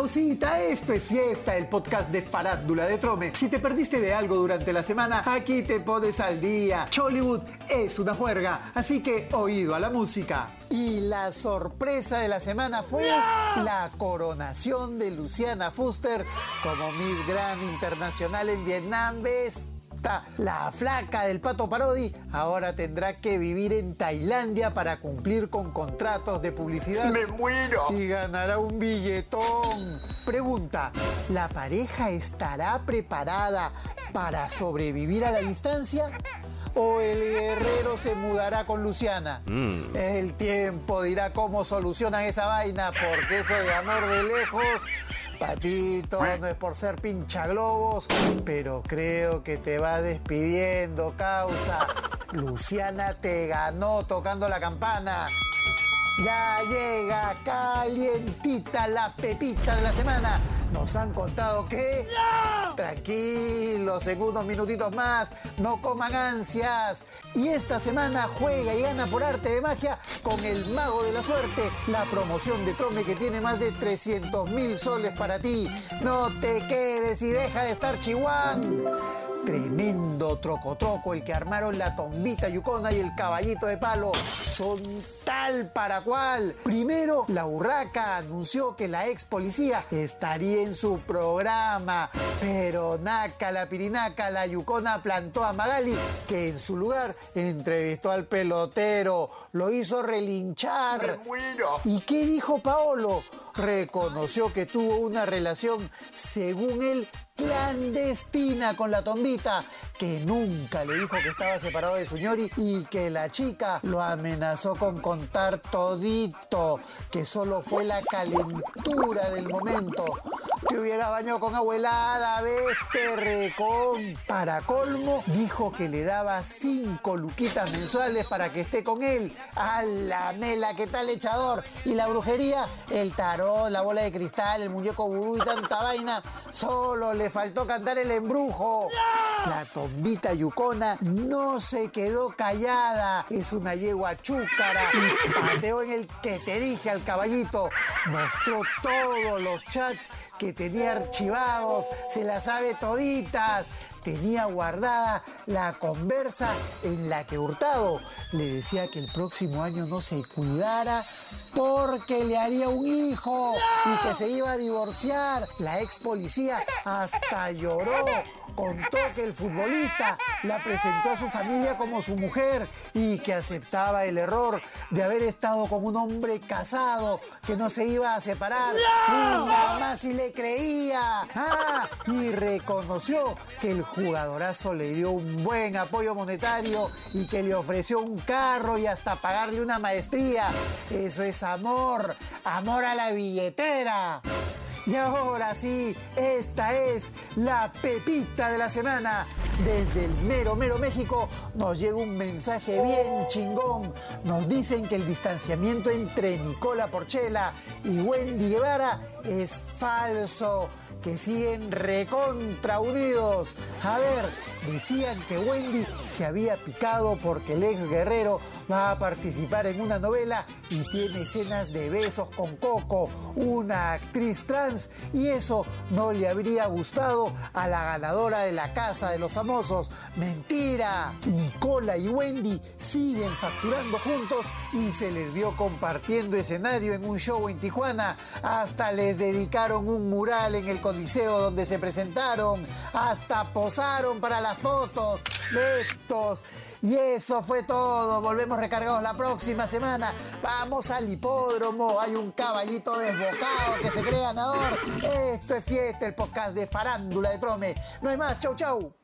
causita, esto es fiesta, el podcast de Farándula de Trome. Si te perdiste de algo durante la semana, aquí te pones al día. Chollywood es una juerga, así que oído a la música. Y la sorpresa de la semana fue la coronación de Luciana Fuster como Miss Grand Internacional en Vietnam. ¿Ves? La flaca del pato Parodi ahora tendrá que vivir en Tailandia para cumplir con contratos de publicidad. ¡Me muero! Y ganará un billetón. Pregunta, ¿la pareja estará preparada para sobrevivir a la distancia? ¿O el guerrero se mudará con Luciana? El tiempo dirá cómo solucionan esa vaina, porque eso de amor de lejos Patito, no es por ser pincha globos, pero creo que te va despidiendo, causa. Luciana te ganó tocando la campana. Ya llega calientita la pepita de la semana. Nos han contado que... Tranquilos, en unos minutitos más, no coman ansias. Y esta semana juega y gana por arte de magia con el Mago de la Suerte, la promoción de Trome que tiene más de 300 mil soles para ti. No te quedes y deja de estar chihuán. Tremendo troco troco el que armaron la tombita yucona y el caballito de palo. Son tal para cual. Primero, la urraca anunció que la ex policía estaría en su programa. Pero naca, la pirinaca, la yucona plantó a Magali, que en su lugar entrevistó al pelotero. Lo hizo relinchar. ¡Me muero! ¿Y qué dijo Paolo? Reconoció que tuvo una relación, según él, clandestina con la tombita, que nunca le dijo que estaba separado de su ñori y que la chica lo amenazó con contar todito, que solo fue la calentura del momento. Que hubiera bañado con abuelada, vete recón. Para colmo, dijo que le daba cinco luquitas mensuales para que esté con él. A la mela, ¿qué tal echador? Y la brujería, el tarot, la bola de cristal, el muñeco vudú y tanta vaina, solo le faltó cantar el embrujo. La tombita yucona no se quedó callada. Es una yegua chúcara y pateó en el que te dije al caballito. Mostró todos los chats que tenía archivados. Se las sabe toditas. Tenía guardada la conversa en la que Hurtado le decía que el próximo año no se cuidara porque le haría un hijo y que se iba a divorciar. La ex policía hasta lloró. Contó que el futbolista la presentó a su familia como su mujer y que aceptaba el error de haber estado con un hombre casado que no se iba a separar. Nada más si le creía. Ah, y reconoció que el jugadorazo le dio un buen apoyo monetario y que le ofreció un carro y hasta pagarle una maestría. Eso es amor, amor a la billetera. Y ahora sí, esta es la pepita de la semana. Desde el mero, mero México nos llega un mensaje bien chingón. Nos dicen que el distanciamiento entre Nicola Porchela y Wendy Guevara es falso que siguen recontra unidos. A ver, decían que Wendy se había picado porque el ex guerrero va a participar en una novela y tiene escenas de besos con Coco, una actriz trans, y eso no le habría gustado a la ganadora de la Casa de los ¡Mentira! Nicola y Wendy siguen facturando juntos y se les vio compartiendo escenario en un show en Tijuana. Hasta les dedicaron un mural en el Coliseo donde se presentaron. Hasta posaron para las fotos. Estos. Y eso fue todo. Volvemos recargados la próxima semana. Vamos al hipódromo. Hay un caballito desbocado que se cree ganador. Esto es fiesta, el podcast de Farándula de Trome. No hay más. Chau, chau.